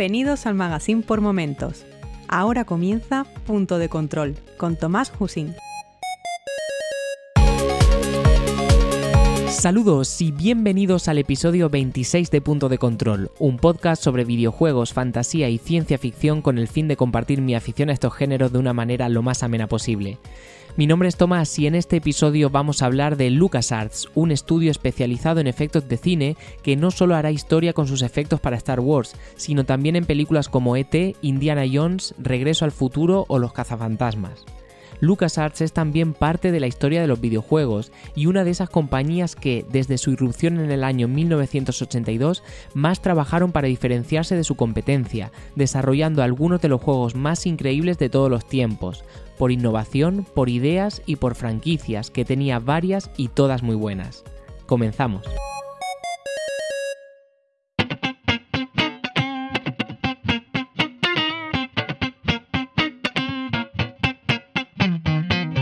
Bienvenidos al Magazine por Momentos. Ahora comienza Punto de Control con Tomás Husín. Saludos y bienvenidos al episodio 26 de Punto de Control, un podcast sobre videojuegos, fantasía y ciencia ficción con el fin de compartir mi afición a estos géneros de una manera lo más amena posible. Mi nombre es Tomás y en este episodio vamos a hablar de LucasArts, un estudio especializado en efectos de cine que no solo hará historia con sus efectos para Star Wars, sino también en películas como ET, Indiana Jones, Regreso al futuro o Los cazafantasmas. LucasArts es también parte de la historia de los videojuegos y una de esas compañías que, desde su irrupción en el año 1982, más trabajaron para diferenciarse de su competencia, desarrollando algunos de los juegos más increíbles de todos los tiempos, por innovación, por ideas y por franquicias, que tenía varias y todas muy buenas. Comenzamos.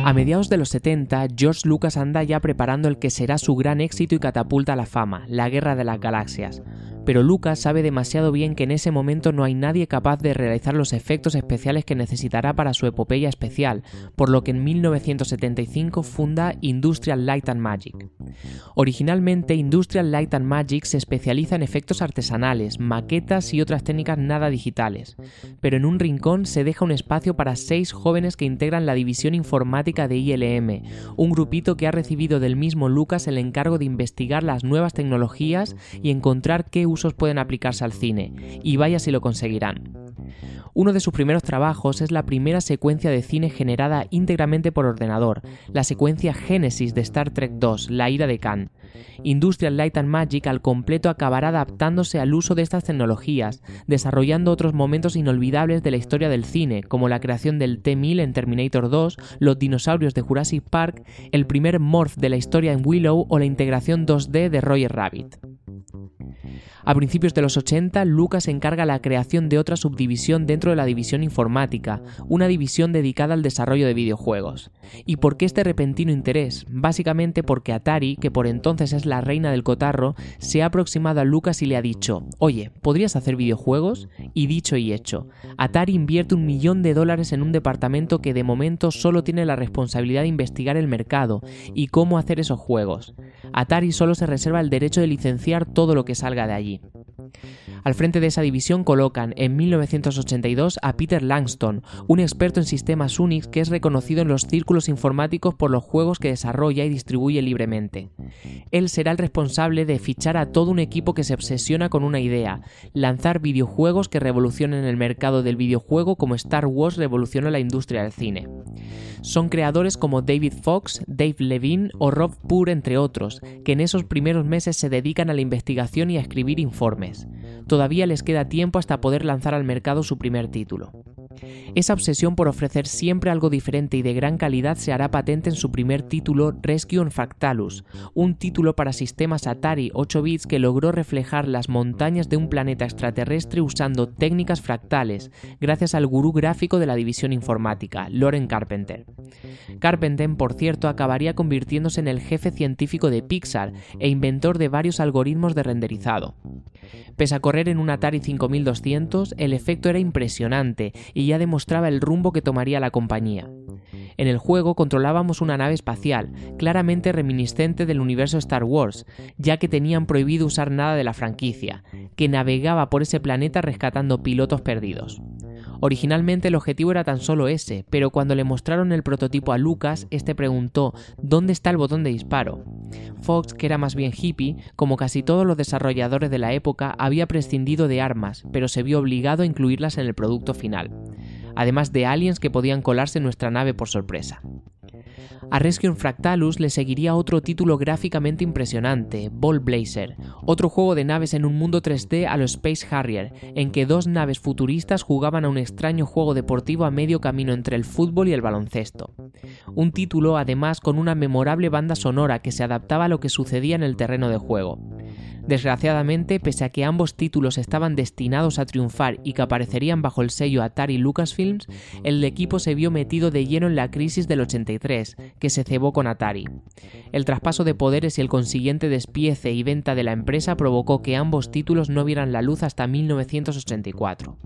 A mediados de los 70, George Lucas anda ya preparando el que será su gran éxito y catapulta a la fama, la Guerra de las Galaxias. Pero Lucas sabe demasiado bien que en ese momento no hay nadie capaz de realizar los efectos especiales que necesitará para su epopeya especial, por lo que en 1975 funda Industrial Light and Magic. Originalmente, Industrial Light and Magic se especializa en efectos artesanales, maquetas y otras técnicas nada digitales, pero en un rincón se deja un espacio para seis jóvenes que integran la división informática de ILM, un grupito que ha recibido del mismo Lucas el encargo de investigar las nuevas tecnologías y encontrar qué pueden aplicarse al cine, y vaya si lo conseguirán. Uno de sus primeros trabajos es la primera secuencia de cine generada íntegramente por ordenador, la secuencia Génesis de Star Trek II, La ira de Khan. Industrial Light and Magic al completo acabará adaptándose al uso de estas tecnologías, desarrollando otros momentos inolvidables de la historia del cine, como la creación del T-1000 en Terminator 2, los dinosaurios de Jurassic Park, el primer morph de la historia en Willow o la integración 2D de Roger Rabbit. A principios de los 80, Lucas encarga la creación de otra subdivisión dentro de la división informática, una división dedicada al desarrollo de videojuegos. ¿Y por qué este repentino interés? Básicamente porque Atari, que por entonces es la reina del cotarro, se ha aproximado a Lucas y le ha dicho, oye, ¿podrías hacer videojuegos? Y dicho y hecho, Atari invierte un millón de dólares en un departamento que de momento solo tiene la responsabilidad de investigar el mercado y cómo hacer esos juegos. Atari solo se reserva el derecho de licenciar todo lo que salga de allí. Al frente de esa división colocan en 1982 a Peter Langston, un experto en sistemas Unix que es reconocido en los círculos informáticos por los juegos que desarrolla y distribuye libremente. Él será el responsable de fichar a todo un equipo que se obsesiona con una idea, lanzar videojuegos que revolucionen el mercado del videojuego como Star Wars revolucionó la industria del cine. Son creadores como David Fox, Dave Levine o Rob Poor entre otros, que en esos primeros meses se dedican a la investigación y a escribir informes. Todavía les queda tiempo hasta poder lanzar al mercado su primer título. Esa obsesión por ofrecer siempre algo diferente y de gran calidad se hará patente en su primer título Rescue on Fractalus, un título para sistemas Atari 8 bits que logró reflejar las montañas de un planeta extraterrestre usando técnicas fractales, gracias al gurú gráfico de la división informática, Loren Carpenter. Carpenter, por cierto, acabaría convirtiéndose en el jefe científico de Pixar e inventor de varios algoritmos de renderizado. Pese a correr en un Atari 5200, el efecto era impresionante y ya demostraba el rumbo que tomaría la compañía. En el juego controlábamos una nave espacial, claramente reminiscente del universo Star Wars, ya que tenían prohibido usar nada de la franquicia, que navegaba por ese planeta rescatando pilotos perdidos. Originalmente el objetivo era tan solo ese, pero cuando le mostraron el prototipo a Lucas, este preguntó ¿dónde está el botón de disparo? Fox, que era más bien hippie, como casi todos los desarrolladores de la época, había prescindido de armas, pero se vio obligado a incluirlas en el producto final, además de aliens que podían colarse en nuestra nave por sorpresa. A Rescue Fractalus le seguiría otro título gráficamente impresionante, Ball Blazer, otro juego de naves en un mundo 3D a lo Space Harrier, en que dos naves futuristas jugaban a un extraño juego deportivo a medio camino entre el fútbol y el baloncesto. Un título además con una memorable banda sonora que se adaptaba a lo que sucedía en el terreno de juego. Desgraciadamente, pese a que ambos títulos estaban destinados a triunfar y que aparecerían bajo el sello Atari Lucasfilms, el equipo se vio metido de lleno en la crisis del 83, que se cebó con Atari. El traspaso de poderes y el consiguiente despiece y venta de la empresa provocó que ambos títulos no vieran la luz hasta 1984.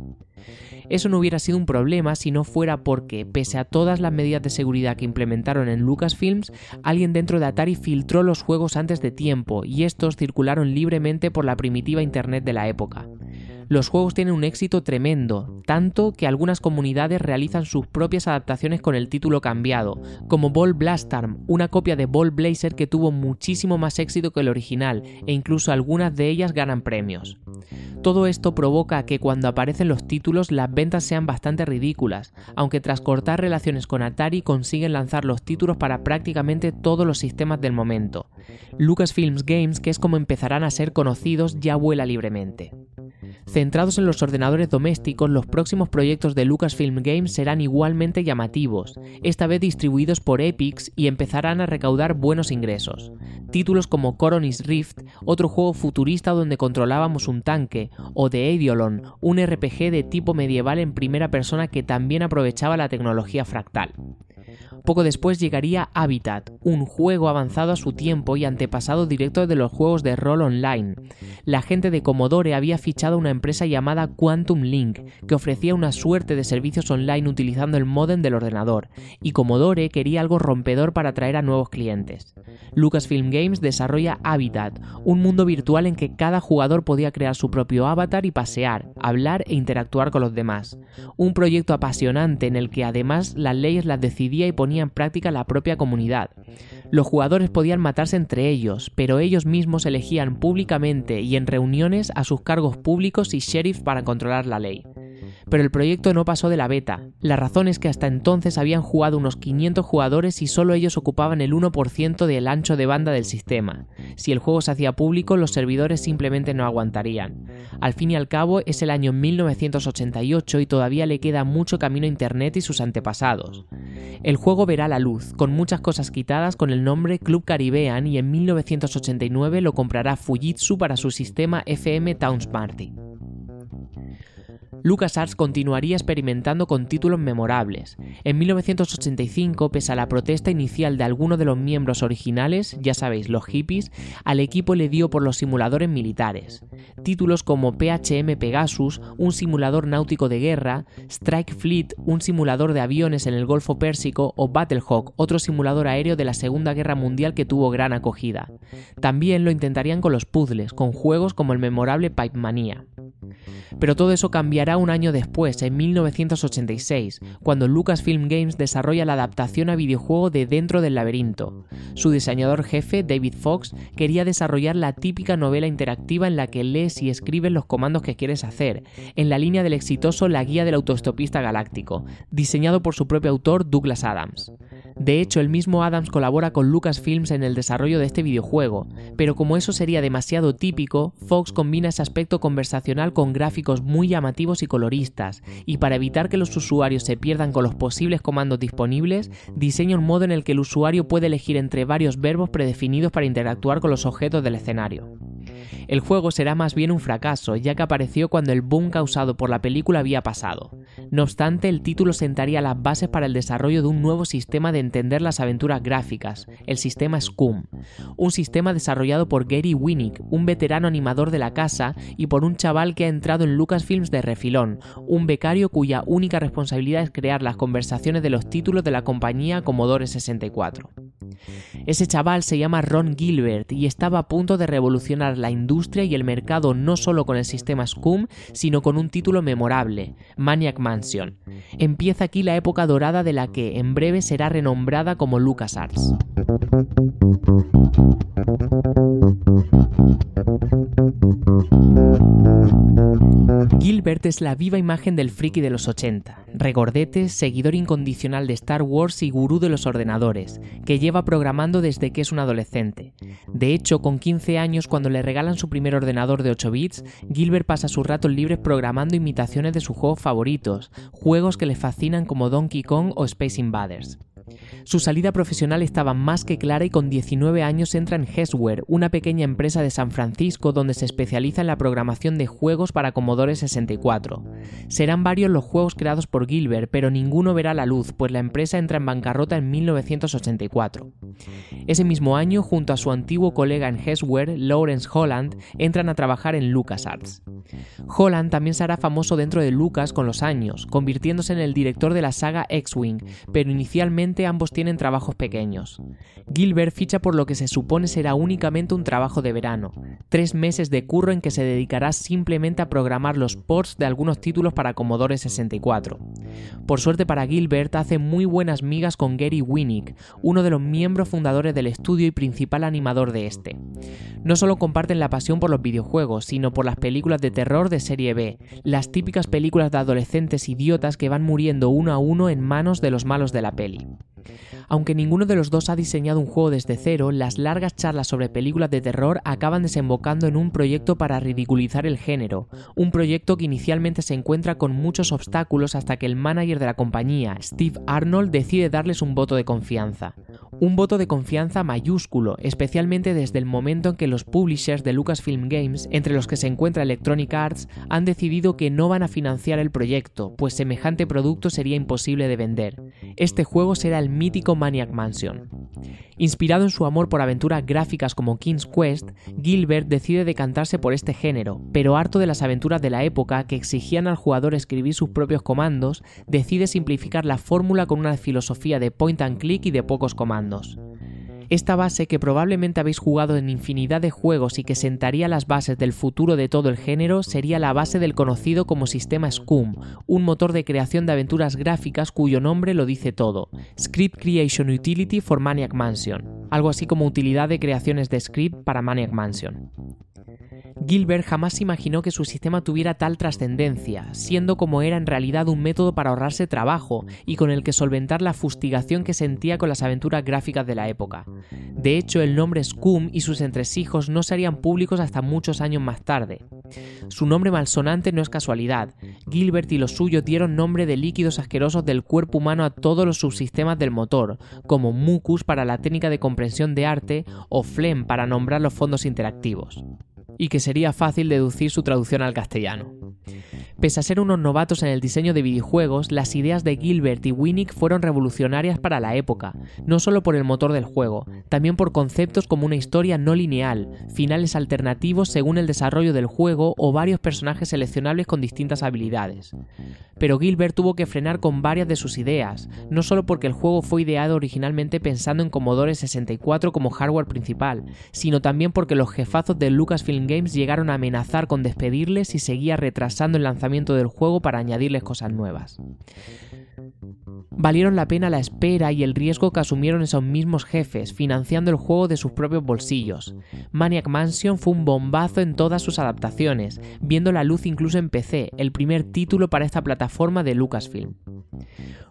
Eso no hubiera sido un problema si no fuera porque, pese a todas las medidas de seguridad que implementaron en Lucasfilms, alguien dentro de Atari filtró los juegos antes de tiempo y estos circularon libremente por la primitiva Internet de la época. Los juegos tienen un éxito tremendo, tanto que algunas comunidades realizan sus propias adaptaciones con el título cambiado, como Ball Blastarm, una copia de Ball Blazer que tuvo muchísimo más éxito que el original, e incluso algunas de ellas ganan premios. Todo esto provoca que cuando aparecen los títulos las ventas sean bastante ridículas, aunque tras cortar relaciones con Atari consiguen lanzar los títulos para prácticamente todos los sistemas del momento. Lucasfilms Games, que es como empezarán a ser conocidos, ya vuela libremente. Centrados en los ordenadores domésticos, los próximos proyectos de Lucasfilm Games serán igualmente llamativos, esta vez distribuidos por Epix y empezarán a recaudar buenos ingresos. Títulos como Coronis Rift, otro juego futurista donde controlábamos un tanque, o The Eidolon, un RPG de tipo medieval en primera persona que también aprovechaba la tecnología fractal. Poco después llegaría Habitat, un juego avanzado a su tiempo y antepasado directo de los juegos de rol online. La gente de Commodore había fichado una empresa llamada Quantum Link, que ofrecía una suerte de servicios online utilizando el modem del ordenador, y Commodore quería algo rompedor para atraer a nuevos clientes. Lucasfilm Games desarrolla Habitat, un mundo virtual en que cada jugador podía crear su propio avatar y pasear, hablar e interactuar con los demás. Un proyecto apasionante en el que además las leyes las decidía y ponía en práctica la propia comunidad. Los jugadores podían matarse entre ellos, pero ellos mismos elegían públicamente y en reuniones a sus cargos públicos y sheriffs para controlar la ley pero el proyecto no pasó de la beta. La razón es que hasta entonces habían jugado unos 500 jugadores y solo ellos ocupaban el 1% del ancho de banda del sistema. Si el juego se hacía público, los servidores simplemente no aguantarían. Al fin y al cabo, es el año 1988 y todavía le queda mucho camino a Internet y sus antepasados. El juego verá la luz, con muchas cosas quitadas con el nombre Club Caribbean y en 1989 lo comprará Fujitsu para su sistema FM Towns Party. LucasArts continuaría experimentando con títulos memorables. En 1985, pese a la protesta inicial de algunos de los miembros originales, ya sabéis, los hippies, al equipo le dio por los simuladores militares. Títulos como PHM Pegasus, un simulador náutico de guerra, Strike Fleet, un simulador de aviones en el Golfo Pérsico, o Battlehawk, otro simulador aéreo de la Segunda Guerra Mundial que tuvo gran acogida. También lo intentarían con los puzzles, con juegos como el memorable Pipe Mania. Pero todo eso cambiará un año después, en 1986, cuando Lucasfilm Games desarrolla la adaptación a videojuego de Dentro del laberinto. Su diseñador jefe, David Fox, quería desarrollar la típica novela interactiva en la que lees y escribes los comandos que quieres hacer, en la línea del exitoso La Guía del Autostopista Galáctico, diseñado por su propio autor Douglas Adams. De hecho, el mismo Adams colabora con Lucasfilms en el desarrollo de este videojuego, pero como eso sería demasiado típico, Fox combina ese aspecto conversacional con gráficos muy llamativos y coloristas, y para evitar que los usuarios se pierdan con los posibles comandos disponibles, diseña un modo en el que el usuario puede elegir entre varios verbos predefinidos para interactuar con los objetos del escenario. El juego será más bien un fracaso, ya que apareció cuando el boom causado por la película había pasado. No obstante, el título sentaría las bases para el desarrollo de un nuevo sistema de entender las aventuras gráficas, el sistema SCUM, un sistema desarrollado por Gary Winnick, un veterano animador de la casa, y por un chaval que ha entrado en Lucasfilms de refilón, un becario cuya única responsabilidad es crear las conversaciones de los títulos de la compañía Commodore 64. Ese chaval se llama Ron Gilbert y estaba a punto de revolucionar la industria y el mercado no solo con el sistema SCUM, sino con un título memorable, Maniac Mansion. Empieza aquí la época dorada de la que en breve será renombrada como LucasArts. Gilbert es la viva imagen del friki de los 80, regordete, seguidor incondicional de Star Wars y gurú de los ordenadores, que lleva programando desde que es un adolescente. De hecho, con 15 años, cuando le regalan su primer ordenador de 8 bits, Gilbert pasa sus ratos libres programando imitaciones de sus juegos favoritos, juegos que le fascinan como Donkey Kong o Space Invaders. Su salida profesional estaba más que clara y con 19 años entra en Hesware, una pequeña empresa de San Francisco donde se especializa en la programación de juegos para Commodore 64. Serán varios los juegos creados por Gilbert, pero ninguno verá la luz, pues la empresa entra en bancarrota en 1984. Ese mismo año, junto a su antiguo colega en Hesware, Lawrence Holland, entran a trabajar en LucasArts. Holland también se hará famoso dentro de Lucas con los años, convirtiéndose en el director de la saga X-Wing, pero inicialmente ambos tienen trabajos pequeños. Gilbert ficha por lo que se supone será únicamente un trabajo de verano, tres meses de curro en que se dedicará simplemente a programar los ports de algunos títulos para Commodore 64. Por suerte para Gilbert hace muy buenas migas con Gary Winnick, uno de los miembros fundadores del estudio y principal animador de este. No solo comparten la pasión por los videojuegos, sino por las películas de terror de serie B, las típicas películas de adolescentes idiotas que van muriendo uno a uno en manos de los malos de la peli. Okay Aunque ninguno de los dos ha diseñado un juego desde cero, las largas charlas sobre películas de terror acaban desembocando en un proyecto para ridiculizar el género, un proyecto que inicialmente se encuentra con muchos obstáculos hasta que el manager de la compañía, Steve Arnold, decide darles un voto de confianza. Un voto de confianza mayúsculo, especialmente desde el momento en que los publishers de Lucasfilm Games, entre los que se encuentra Electronic Arts, han decidido que no van a financiar el proyecto, pues semejante producto sería imposible de vender. Este juego será el mítico Maniac Mansion. Inspirado en su amor por aventuras gráficas como King's Quest, Gilbert decide decantarse por este género, pero harto de las aventuras de la época que exigían al jugador escribir sus propios comandos, decide simplificar la fórmula con una filosofía de point and click y de pocos comandos. Esta base que probablemente habéis jugado en infinidad de juegos y que sentaría las bases del futuro de todo el género sería la base del conocido como sistema SCUM, un motor de creación de aventuras gráficas cuyo nombre lo dice todo, Script Creation Utility for Maniac Mansion, algo así como utilidad de creaciones de script para Maniac Mansion. Gilbert jamás imaginó que su sistema tuviera tal trascendencia, siendo como era en realidad un método para ahorrarse trabajo y con el que solventar la fustigación que sentía con las aventuras gráficas de la época. De hecho, el nombre Scum y sus entresijos no serían públicos hasta muchos años más tarde. Su nombre malsonante no es casualidad. Gilbert y los suyos dieron nombre de líquidos asquerosos del cuerpo humano a todos los subsistemas del motor, como mucus para la técnica de comprensión de arte o phlegm para nombrar los fondos interactivos y que sería fácil deducir su traducción al castellano. Pese a ser unos novatos en el diseño de videojuegos, las ideas de Gilbert y Winnick fueron revolucionarias para la época, no solo por el motor del juego, también por conceptos como una historia no lineal, finales alternativos según el desarrollo del juego o varios personajes seleccionables con distintas habilidades. Pero Gilbert tuvo que frenar con varias de sus ideas, no solo porque el juego fue ideado originalmente pensando en Commodore 64 como hardware principal, sino también porque los jefazos de Lucasfilm Games llegaron a amenazar con despedirles y seguía retrasando el lanzamiento del juego para añadirles cosas nuevas. Valieron la pena la espera y el riesgo que asumieron esos mismos jefes, financiando el juego de sus propios bolsillos. Maniac Mansion fue un bombazo en todas sus adaptaciones, viendo la luz incluso en PC, el primer título para esta plataforma de Lucasfilm.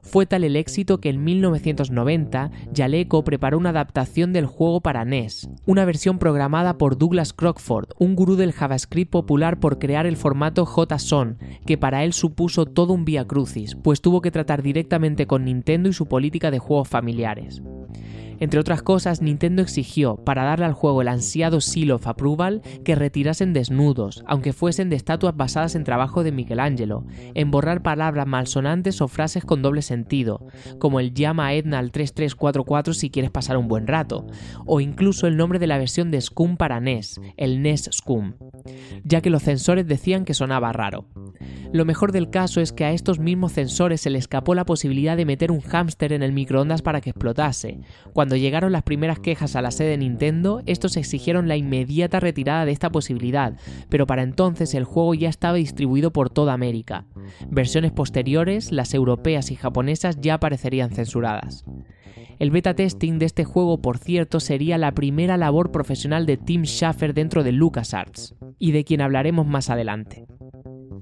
Fue tal el éxito que en 1990 Jaleco preparó una adaptación del juego para NES, una versión programada por Douglas Crockford, un gurú del JavaScript popular por crear el formato JSON, que para él supuso todo un vía crucis, pues tuvo que tratar directamente con Nintendo y su política de juegos familiares. Entre otras cosas, Nintendo exigió, para darle al juego el ansiado Seal of Approval, que retirasen desnudos, aunque fuesen de estatuas basadas en trabajo de Michelangelo, en borrar palabras malsonantes o frases con doble sentido, como el llama a Edna al 3344 si quieres pasar un buen rato, o incluso el nombre de la versión de Scum para NES, el NES Scum, ya que los censores decían que sonaba raro. Lo mejor del caso es que a estos mismos censores se le escapó la posibilidad de meter un hámster en el microondas para que explotase. Cuando llegaron las primeras quejas a la sede de Nintendo, estos exigieron la inmediata retirada de esta posibilidad, pero para entonces el juego ya estaba distribuido por toda América. Versiones posteriores, las europeas y japonesas, ya aparecerían censuradas. El beta testing de este juego, por cierto, sería la primera labor profesional de Tim Schafer dentro de LucasArts, y de quien hablaremos más adelante.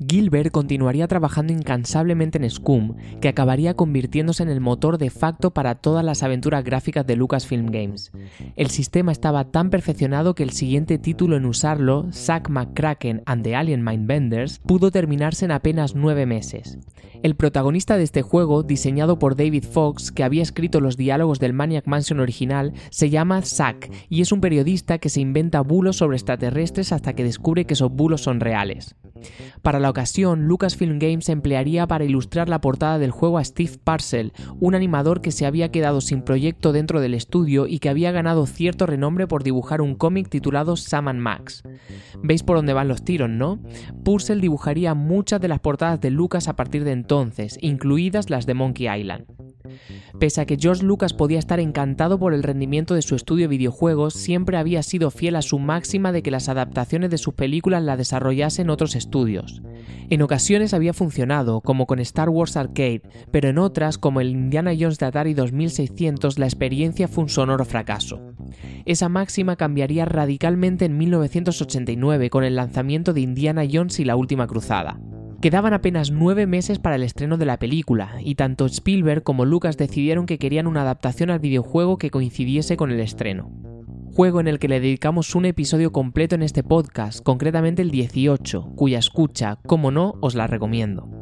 Gilbert continuaría trabajando incansablemente en Scum, que acabaría convirtiéndose en el motor de facto para todas las aventuras gráficas de Lucasfilm Games. El sistema estaba tan perfeccionado que el siguiente título en usarlo, Zack McCracken and the Alien Mindbenders, pudo terminarse en apenas nueve meses. El protagonista de este juego, diseñado por David Fox, que había escrito los diálogos del Maniac Mansion original, se llama Zack y es un periodista que se inventa bulos sobre extraterrestres hasta que descubre que esos bulos son reales. Para la ocasión, Lucasfilm Games emplearía para ilustrar la portada del juego a Steve Parcell, un animador que se había quedado sin proyecto dentro del estudio y que había ganado cierto renombre por dibujar un cómic titulado Sam Max. ¿Veis por dónde van los tiros, no? Purcell dibujaría muchas de las portadas de Lucas a partir de entonces, incluidas las de Monkey Island. Pese a que George Lucas podía estar encantado por el rendimiento de su estudio de videojuegos, siempre había sido fiel a su máxima de que las adaptaciones de sus películas la desarrollasen otros estudios. En ocasiones había funcionado, como con Star Wars Arcade, pero en otras, como el Indiana Jones de Atari 2600, la experiencia fue un sonoro fracaso. Esa máxima cambiaría radicalmente en 1989 con el lanzamiento de Indiana Jones y la Última Cruzada. Quedaban apenas nueve meses para el estreno de la película, y tanto Spielberg como Lucas decidieron que querían una adaptación al videojuego que coincidiese con el estreno. Juego en el que le dedicamos un episodio completo en este podcast, concretamente el 18, cuya escucha, como no, os la recomiendo.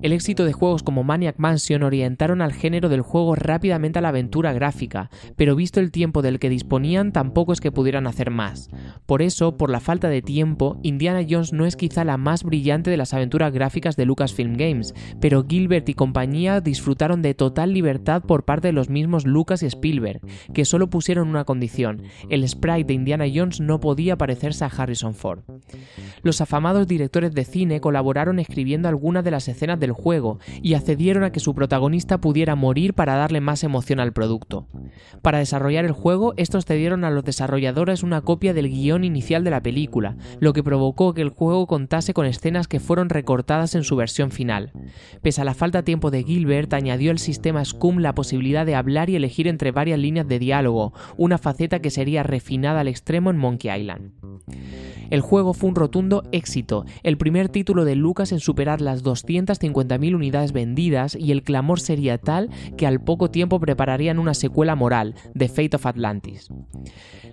El éxito de juegos como Maniac Mansion orientaron al género del juego rápidamente a la aventura gráfica, pero visto el tiempo del que disponían tampoco es que pudieran hacer más. Por eso, por la falta de tiempo, Indiana Jones no es quizá la más brillante de las aventuras gráficas de Lucasfilm Games, pero Gilbert y compañía disfrutaron de total libertad por parte de los mismos Lucas y Spielberg, que solo pusieron una condición, el sprite de Indiana Jones no podía parecerse a Harrison Ford. Los afamados directores de cine colaboraron escribiendo algunas de las escenas de juego y accedieron a que su protagonista pudiera morir para darle más emoción al producto. Para desarrollar el juego, estos cedieron a los desarrolladores una copia del guion inicial de la película, lo que provocó que el juego contase con escenas que fueron recortadas en su versión final. Pese a la falta de tiempo de Gilbert, añadió el sistema Scum la posibilidad de hablar y elegir entre varias líneas de diálogo, una faceta que sería refinada al extremo en Monkey Island. El juego fue un rotundo éxito, el primer título de Lucas en superar las 250.000 unidades vendidas y el clamor sería tal que al poco tiempo prepararían una secuela moral, The Fate of Atlantis.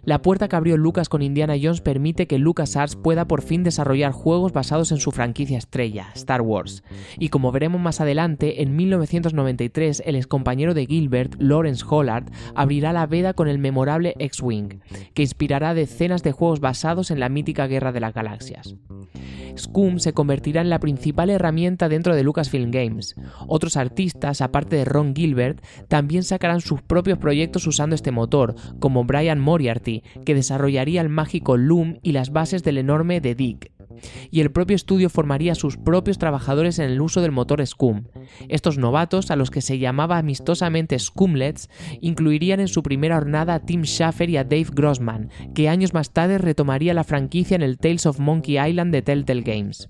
La puerta que abrió Lucas con Indiana Jones permite que LucasArts pueda por fin desarrollar juegos basados en su franquicia estrella, Star Wars. Y como veremos más adelante, en 1993 el excompañero de Gilbert, Lawrence Hollard, abrirá la veda con el memorable X-Wing, que inspirará decenas de juegos basados en la mítica Guerra de las Galaxias. Scum se convertirá en la principal herramienta dentro de Lucasfilm Games. Otros artistas, aparte de Ron Gilbert, también sacarán sus propios proyectos usando este motor, como Brian Moriarty, que desarrollaría el mágico Loom y las bases del enorme The Dig y el propio estudio formaría sus propios trabajadores en el uso del motor Scum. Estos novatos, a los que se llamaba amistosamente Scumlets, incluirían en su primera jornada a Tim Schafer y a Dave Grossman, que años más tarde retomaría la franquicia en el Tales of Monkey Island de Telltale Games.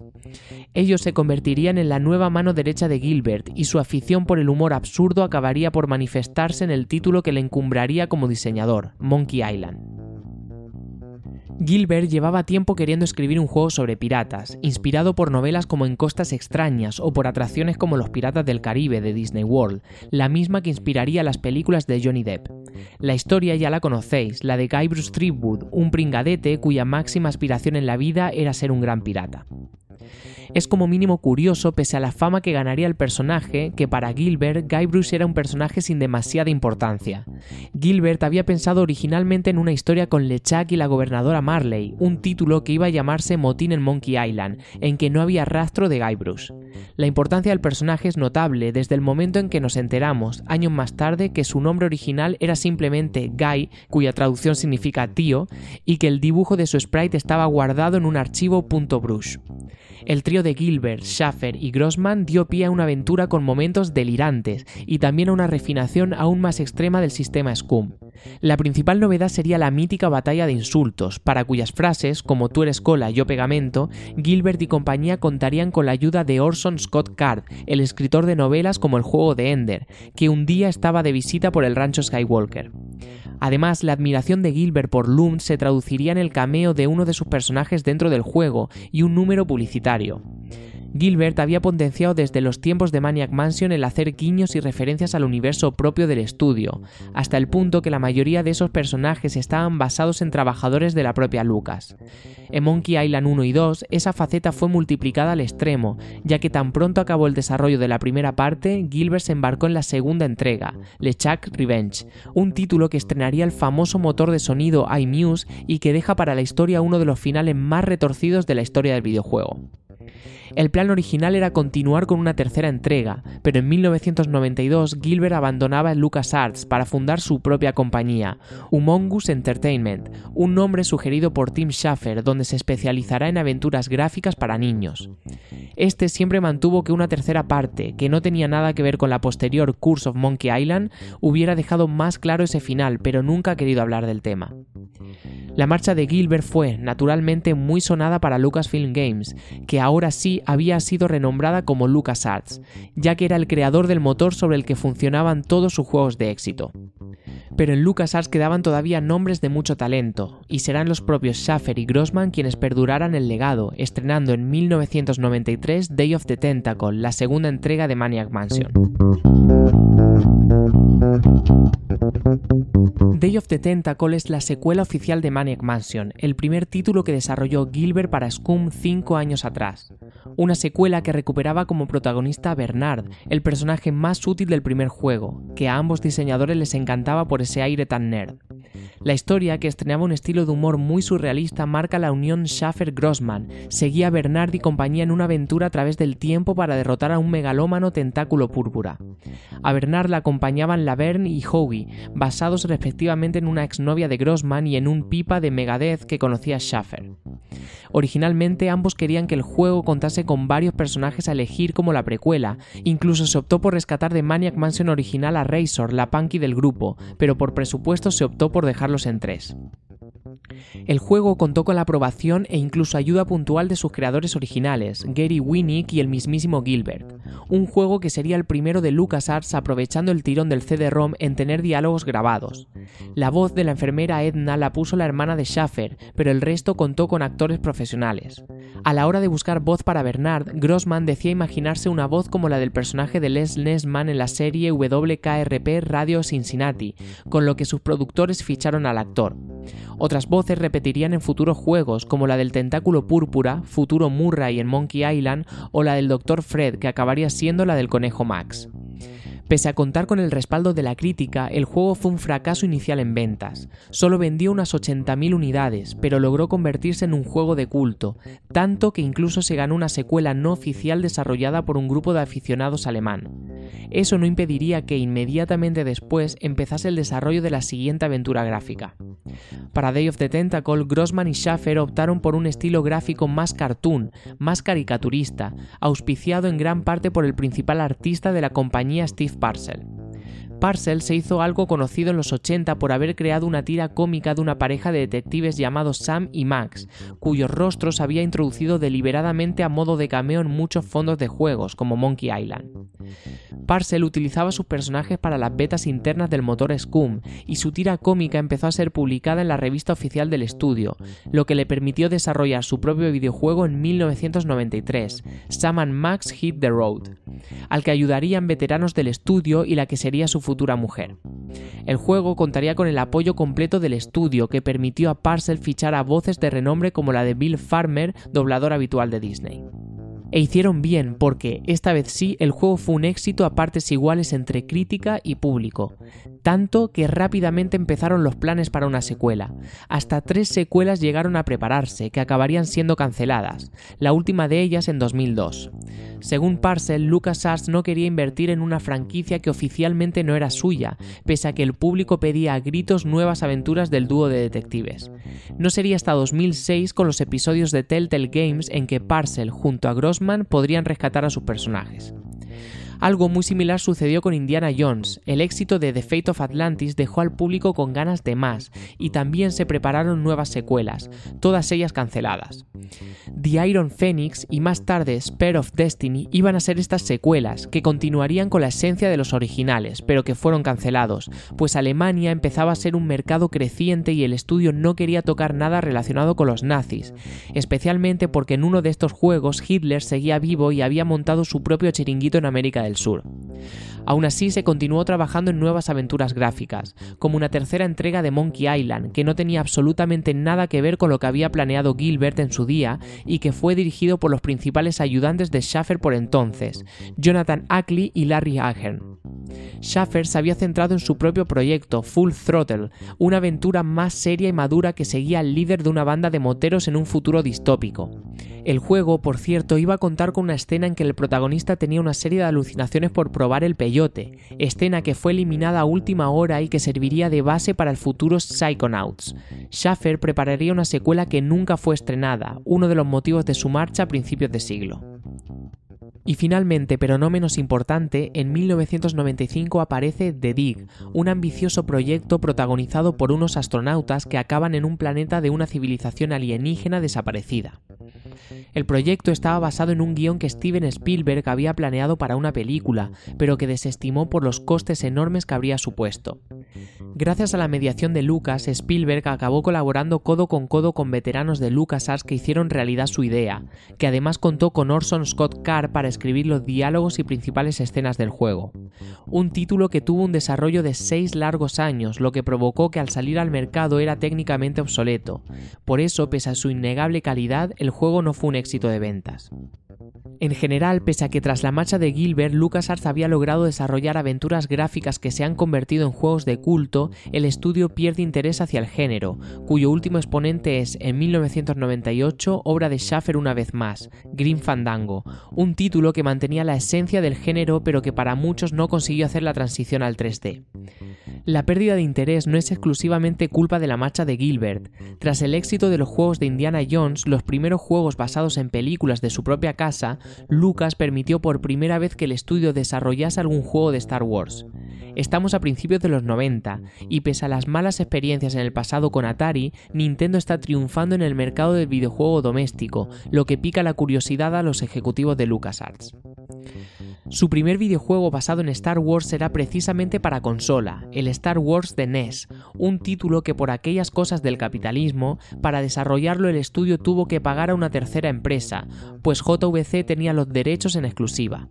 Ellos se convertirían en la nueva mano derecha de Gilbert y su afición por el humor absurdo acabaría por manifestarse en el título que le encumbraría como diseñador, Monkey Island. Gilbert llevaba tiempo queriendo escribir un juego sobre piratas, inspirado por novelas como En Costas Extrañas o por atracciones como Los Piratas del Caribe de Disney World, la misma que inspiraría las películas de Johnny Depp. La historia ya la conocéis, la de Guy Bruce Threepwood, un pringadete cuya máxima aspiración en la vida era ser un gran pirata. Es como mínimo curioso, pese a la fama que ganaría el personaje, que para Gilbert, Guy Bruce era un personaje sin demasiada importancia. Gilbert había pensado originalmente en una historia con LeChuck y la gobernadora Marley, un título que iba a llamarse Motín en Monkey Island, en que no había rastro de Guy Bruce. La importancia del personaje es notable desde el momento en que nos enteramos, años más tarde, que su nombre original era simplemente Guy, cuya traducción significa tío, y que el dibujo de su sprite estaba guardado en un archivo .brush. El trío de Gilbert, Schaffer y Grossman dio pie a una aventura con momentos delirantes y también a una refinación aún más extrema del sistema Scum. La principal novedad sería la mítica batalla de insultos, para cuyas frases, como tú eres cola, yo pegamento, Gilbert y compañía contarían con la ayuda de Orson Scott Card, el escritor de novelas como El juego de Ender, que un día estaba de visita por el rancho Skywalker. Además, la admiración de Gilbert por Loom se traduciría en el cameo de uno de sus personajes dentro del juego y un número publicitario. Gilbert había potenciado desde los tiempos de Maniac Mansion el hacer guiños y referencias al universo propio del estudio, hasta el punto que la mayoría de esos personajes estaban basados en trabajadores de la propia Lucas. En Monkey Island 1 y 2, esa faceta fue multiplicada al extremo, ya que tan pronto acabó el desarrollo de la primera parte, Gilbert se embarcó en la segunda entrega, LeChuck Revenge, un título que estrenaría el famoso motor de sonido iMuse y que deja para la historia uno de los finales más retorcidos de la historia del videojuego. El plan original era continuar con una tercera entrega, pero en 1992 Gilbert abandonaba el LucasArts para fundar su propia compañía, Humongus Entertainment, un nombre sugerido por Tim Schafer, donde se especializará en aventuras gráficas para niños. Este siempre mantuvo que una tercera parte, que no tenía nada que ver con la posterior Curse of Monkey Island, hubiera dejado más claro ese final, pero nunca ha querido hablar del tema. La marcha de Gilbert fue, naturalmente, muy sonada para Lucasfilm Games, que ahora sí había sido renombrada como LucasArts, ya que era el creador del motor sobre el que funcionaban todos sus juegos de éxito. Pero en LucasArts quedaban todavía nombres de mucho talento, y serán los propios Schaffer y Grossman quienes perduraran el legado, estrenando en 1993 Day of the Tentacle, la segunda entrega de Maniac Mansion. Day of the Tentacle es la secuela oficial de Maniac Mansion, el primer título que desarrolló Gilbert para Scum 5 años atrás. Una secuela que recuperaba como protagonista a Bernard, el personaje más útil del primer juego, que a ambos diseñadores les encantaba por ese aire tan nerd. La historia, que estrenaba un estilo de humor muy surrealista, marca la unión Schaffer-Grossman. Seguía a Bernard y compañía en una aventura a través del tiempo para derrotar a un megalómano tentáculo púrpura. A Bernard la acompañaban Laverne y Howie, basados respectivamente en una exnovia de Grossman y en un pipa de Megadeth que conocía Schaffer. Originalmente ambos querían que el juego contase con varios personajes a elegir como la precuela, incluso se optó por rescatar de Maniac Mansion original a Razor, la punky del grupo, pero por presupuesto se optó por dejarlos en tres. El juego contó con la aprobación e incluso ayuda puntual de sus creadores originales, Gary Winnick y el mismísimo Gilbert. Un juego que sería el primero de LucasArts aprovechando el tirón del CD-ROM en tener diálogos grabados. La voz de la enfermera Edna la puso la hermana de Schaffer, pero el resto contó con actores profesionales. A la hora de buscar voz para Bernard, Grossman decía imaginarse una voz como la del personaje de Les Nessman en la serie WKRP Radio Cincinnati, con lo que sus productores ficharon al actor. Otras voces repetirían en futuros juegos, como la del Tentáculo Púrpura, futuro Murray en Monkey Island, o la del Dr. Fred, que acabaría siendo la del Conejo Max. Pese a contar con el respaldo de la crítica, el juego fue un fracaso inicial en ventas. Solo vendió unas 80.000 unidades, pero logró convertirse en un juego de culto, tanto que incluso se ganó una secuela no oficial desarrollada por un grupo de aficionados alemán. Eso no impediría que inmediatamente después empezase el desarrollo de la siguiente aventura gráfica. Para Day of the Tentacle, Grossman y Schaffer optaron por un estilo gráfico más cartoon, más caricaturista, auspiciado en gran parte por el principal artista de la compañía Steve Parcell. Parcel se hizo algo conocido en los 80 por haber creado una tira cómica de una pareja de detectives llamados Sam y Max, cuyos rostros había introducido deliberadamente a modo de cameo en muchos fondos de juegos, como Monkey Island. Parcel utilizaba sus personajes para las betas internas del motor Scum, y su tira cómica empezó a ser publicada en la revista oficial del estudio, lo que le permitió desarrollar su propio videojuego en 1993, Sam and Max Hit the Road, al que ayudarían veteranos del estudio y la que sería su futura mujer. El juego contaría con el apoyo completo del estudio que permitió a Parcel fichar a voces de renombre como la de Bill Farmer, doblador habitual de Disney. E hicieron bien porque, esta vez sí, el juego fue un éxito a partes iguales entre crítica y público, tanto que rápidamente empezaron los planes para una secuela. Hasta tres secuelas llegaron a prepararse, que acabarían siendo canceladas, la última de ellas en 2002. Según Parcel, LucasArts no quería invertir en una franquicia que oficialmente no era suya, pese a que el público pedía a gritos nuevas aventuras del dúo de detectives. No sería hasta 2006 con los episodios de Telltale Games en que Parcel junto a Grossman podrían rescatar a sus personajes. Algo muy similar sucedió con Indiana Jones. El éxito de The Fate of Atlantis dejó al público con ganas de más, y también se prepararon nuevas secuelas, todas ellas canceladas. The Iron Phoenix y más tarde Spare of Destiny iban a ser estas secuelas, que continuarían con la esencia de los originales, pero que fueron cancelados, pues Alemania empezaba a ser un mercado creciente y el estudio no quería tocar nada relacionado con los nazis, especialmente porque en uno de estos juegos Hitler seguía vivo y había montado su propio chiringuito en América del Sur. Aún así, se continuó trabajando en nuevas aventuras gráficas, como una tercera entrega de Monkey Island, que no tenía absolutamente nada que ver con lo que había planeado Gilbert en su día y que fue dirigido por los principales ayudantes de Schaffer por entonces, Jonathan Ackley y Larry Ahern. Schaffer se había centrado en su propio proyecto, Full Throttle, una aventura más seria y madura que seguía al líder de una banda de moteros en un futuro distópico. El juego, por cierto, iba a contar con una escena en que el protagonista tenía una serie de alucinaciones por probar el peyote, escena que fue eliminada a última hora y que serviría de base para el futuro Psychonauts. Schaffer prepararía una secuela que nunca fue estrenada, uno de los motivos de su marcha a principios de siglo. Y finalmente, pero no menos importante, en 1995 aparece The Dig, un ambicioso proyecto protagonizado por unos astronautas que acaban en un planeta de una civilización alienígena desaparecida. El proyecto estaba basado en un guion que Steven Spielberg había planeado para una película, pero que desestimó por los costes enormes que habría supuesto. Gracias a la mediación de Lucas, Spielberg acabó colaborando codo con codo con veteranos de LucasArts que hicieron realidad su idea, que además contó con Orson Scott Card para escribir los diálogos y principales escenas del juego. Un título que tuvo un desarrollo de seis largos años, lo que provocó que al salir al mercado era técnicamente obsoleto. Por eso, pese a su innegable calidad, el juego no fue un éxito de ventas. En general, pese a que tras la marcha de Gilbert, LucasArts había logrado desarrollar aventuras gráficas que se han convertido en juegos de culto, el estudio pierde interés hacia el género, cuyo último exponente es, en 1998, obra de Schaffer una vez más, Green Fandango, un título que mantenía la esencia del género pero que para muchos no consiguió hacer la transición al 3D. La pérdida de interés no es exclusivamente culpa de la marcha de Gilbert. Tras el éxito de los juegos de Indiana Jones, los primeros juegos basados en películas de su propia casa, Lucas permitió por primera vez que el estudio desarrollase algún juego de Star Wars. Estamos a principios de los 90, y pese a las malas experiencias en el pasado con Atari, Nintendo está triunfando en el mercado del videojuego doméstico, lo que pica la curiosidad a los ejecutivos de LucasArts. Su primer videojuego basado en Star Wars será precisamente para consola, el Star Wars de NES, un título que por aquellas cosas del capitalismo, para desarrollarlo el estudio tuvo que pagar a una tercera empresa, pues JVC tenía los derechos en exclusiva.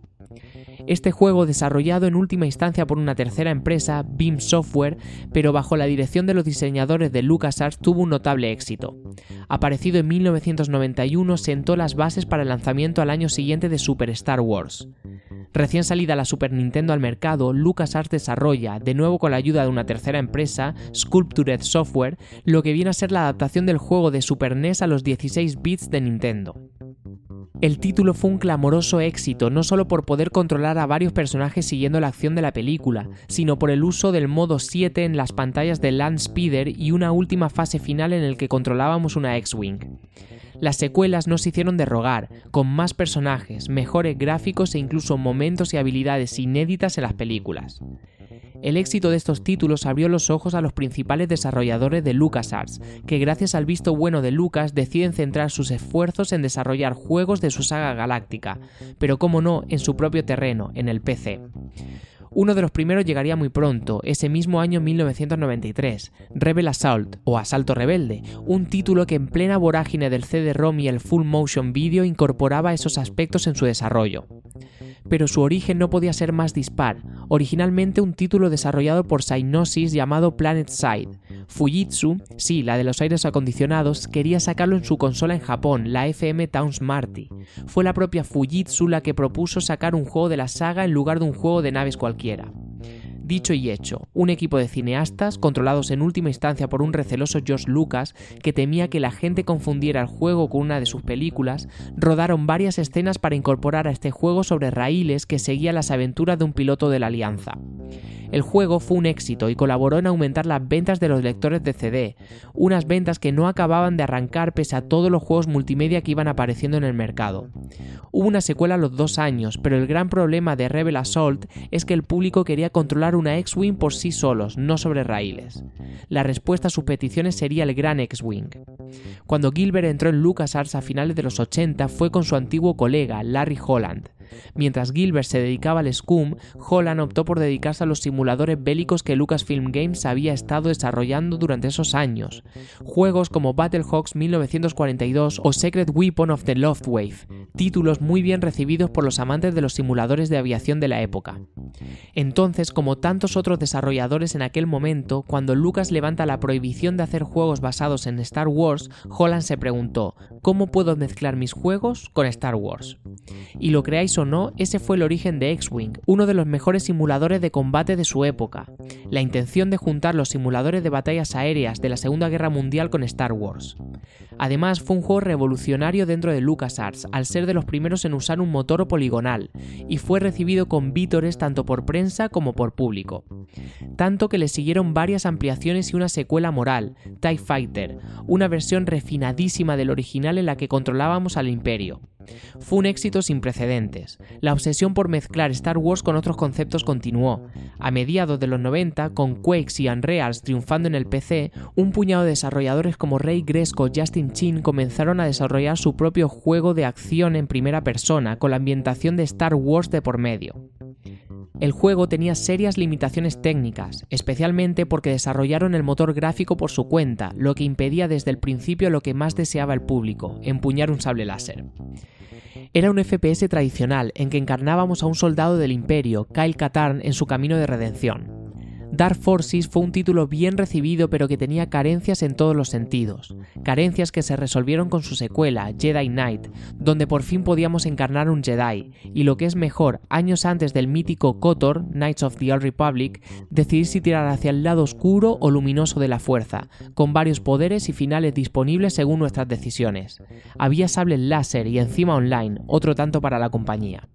Este juego, desarrollado en última instancia por una tercera empresa, Beam Software, pero bajo la dirección de los diseñadores de LucasArts, tuvo un notable éxito. Aparecido en 1991, sentó las bases para el lanzamiento al año siguiente de Super Star Wars. Recién salida la Super Nintendo al mercado, LucasArts desarrolla, de nuevo con la ayuda de una tercera empresa, Sculptured Software, lo que viene a ser la adaptación del juego de Super NES a los 16 bits de Nintendo. El título fue un clamoroso éxito, no solo por poder controlar a varios personajes siguiendo la acción de la película, sino por el uso del modo 7 en las pantallas de Land Speeder y una última fase final en el que controlábamos una X-Wing. Las secuelas no se hicieron de rogar, con más personajes, mejores gráficos e incluso momentos y habilidades inéditas en las películas. El éxito de estos títulos abrió los ojos a los principales desarrolladores de LucasArts, que gracias al visto bueno de Lucas deciden centrar sus esfuerzos en desarrollar juegos de su saga galáctica, pero como no, en su propio terreno, en el PC. Uno de los primeros llegaría muy pronto, ese mismo año 1993, Rebel Assault o Asalto Rebelde, un título que en plena vorágine del CD-ROM y el Full Motion Video incorporaba esos aspectos en su desarrollo. Pero su origen no podía ser más dispar, originalmente un título desarrollado por Psygnosis llamado Planet Side. Fujitsu, sí, la de los aires acondicionados, quería sacarlo en su consola en Japón, la FM Towns Marty. Fue la propia Fujitsu la que propuso sacar un juego de la saga en lugar de un juego de naves cualquiera Dicho y hecho, un equipo de cineastas, controlados en última instancia por un receloso George Lucas, que temía que la gente confundiera el juego con una de sus películas, rodaron varias escenas para incorporar a este juego sobre raíles que seguía las aventuras de un piloto de la Alianza. El juego fue un éxito y colaboró en aumentar las ventas de los lectores de CD, unas ventas que no acababan de arrancar pese a todos los juegos multimedia que iban apareciendo en el mercado. Hubo una secuela a los dos años, pero el gran problema de Rebel Assault es que el público quería controlar una X-Wing por sí solos, no sobre raíles. La respuesta a sus peticiones sería el Gran X-Wing. Cuando Gilbert entró en LucasArts a finales de los 80 fue con su antiguo colega, Larry Holland. Mientras Gilbert se dedicaba al Scum, Holland optó por dedicarse a los simuladores bélicos que Lucasfilm Games había estado desarrollando durante esos años. Juegos como Battlehawks 1942 o Secret Weapon of the Loftwave, títulos muy bien recibidos por los amantes de los simuladores de aviación de la época. Entonces, como tantos otros desarrolladores en aquel momento, cuando Lucas levanta la prohibición de hacer juegos basados en Star Wars, Holland se preguntó, ¿cómo puedo mezclar mis juegos con Star Wars? Y lo creáis o no, ese fue el origen de X-Wing, uno de los mejores simuladores de combate de su época, la intención de juntar los simuladores de batallas aéreas de la Segunda Guerra Mundial con Star Wars. Además, fue un juego revolucionario dentro de LucasArts, al ser de los primeros en usar un motor poligonal, y fue recibido con vítores tanto por prensa como por público. Tanto que le siguieron varias ampliaciones y una secuela moral, TIE Fighter, una versión refinadísima del original en la que controlábamos al Imperio. Fue un éxito sin precedentes. La obsesión por mezclar Star Wars con otros conceptos continuó. A mediados de los 90, con Quakes y Unreals triunfando en el PC, un puñado de desarrolladores como Ray Gresco Justin Chin comenzaron a desarrollar su propio juego de acción en primera persona, con la ambientación de Star Wars de por medio. El juego tenía serias limitaciones técnicas, especialmente porque desarrollaron el motor gráfico por su cuenta, lo que impedía desde el principio lo que más deseaba el público, empuñar un sable láser. Era un FPS tradicional en que encarnábamos a un soldado del imperio, Kyle Katarn, en su camino de redención. Dark Forces fue un título bien recibido pero que tenía carencias en todos los sentidos, carencias que se resolvieron con su secuela, Jedi Knight, donde por fin podíamos encarnar un Jedi, y lo que es mejor, años antes del mítico KOTOR, Knights of the Old Republic, decidir si tirar hacia el lado oscuro o luminoso de la fuerza, con varios poderes y finales disponibles según nuestras decisiones. Había sables láser y encima online, otro tanto para la compañía.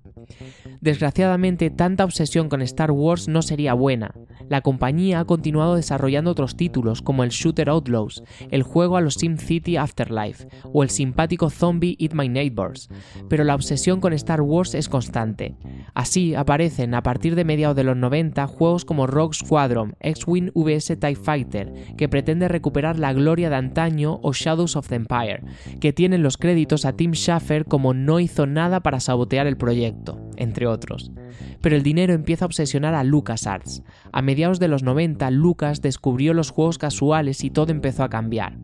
Desgraciadamente, tanta obsesión con Star Wars no sería buena. La compañía ha continuado desarrollando otros títulos como el Shooter Outlaws, el juego a los SimCity Afterlife o el simpático Zombie Eat My Neighbors, pero la obsesión con Star Wars es constante. Así aparecen a partir de mediados de los 90 juegos como Rogue Squadron, X-Wing vs TIE Fighter, que pretende recuperar la gloria de antaño, o Shadows of the Empire, que tienen los créditos a Tim Schafer como no hizo nada para sabotear el proyecto entre otros. Pero el dinero empieza a obsesionar a LucasArts. A mediados de los 90, Lucas descubrió los juegos casuales y todo empezó a cambiar.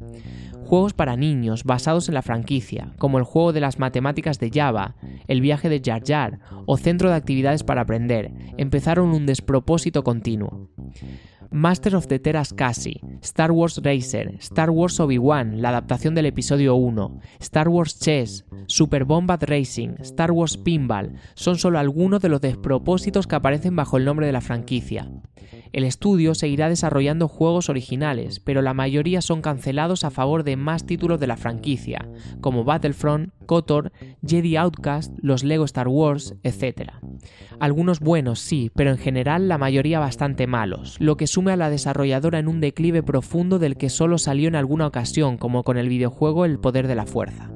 Juegos para niños basados en la franquicia, como el juego de las matemáticas de Java, el viaje de Jar Jar o centro de actividades para aprender, empezaron un despropósito continuo. Master of the Teras Cassie, Star Wars Racer, Star Wars Obi-Wan, la adaptación del episodio 1, Star Wars Chess, Super Bombat Racing, Star Wars Pinball, son solo algunos de los despropósitos que aparecen bajo el nombre de la franquicia. El estudio seguirá desarrollando juegos originales, pero la mayoría son cancelados a favor de más títulos de la franquicia, como Battlefront, KOTOR, Jedi Outcast, los Lego Star Wars, etc. Algunos buenos sí, pero en general la mayoría bastante malos, lo que sume a la desarrolladora en un declive profundo del que solo salió en alguna ocasión, como con el videojuego El Poder de la Fuerza.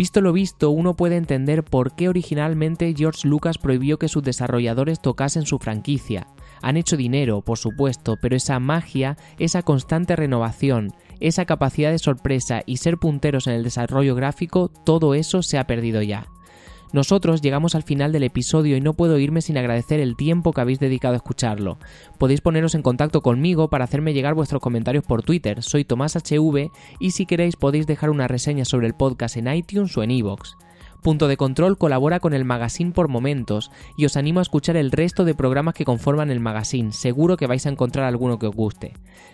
Visto lo visto, uno puede entender por qué originalmente George Lucas prohibió que sus desarrolladores tocasen su franquicia. Han hecho dinero, por supuesto, pero esa magia, esa constante renovación, esa capacidad de sorpresa y ser punteros en el desarrollo gráfico, todo eso se ha perdido ya. Nosotros llegamos al final del episodio y no puedo irme sin agradecer el tiempo que habéis dedicado a escucharlo. Podéis poneros en contacto conmigo para hacerme llegar vuestros comentarios por Twitter, soy Tomás HV y si queréis podéis dejar una reseña sobre el podcast en iTunes o en iVoox. Punto de Control colabora con el magazine por momentos y os animo a escuchar el resto de programas que conforman el magazine, seguro que vais a encontrar alguno que os guste.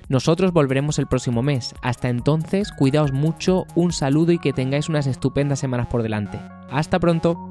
Nosotros volveremos el próximo mes, hasta entonces cuidaos mucho, un saludo y que tengáis unas estupendas semanas por delante. Hasta pronto.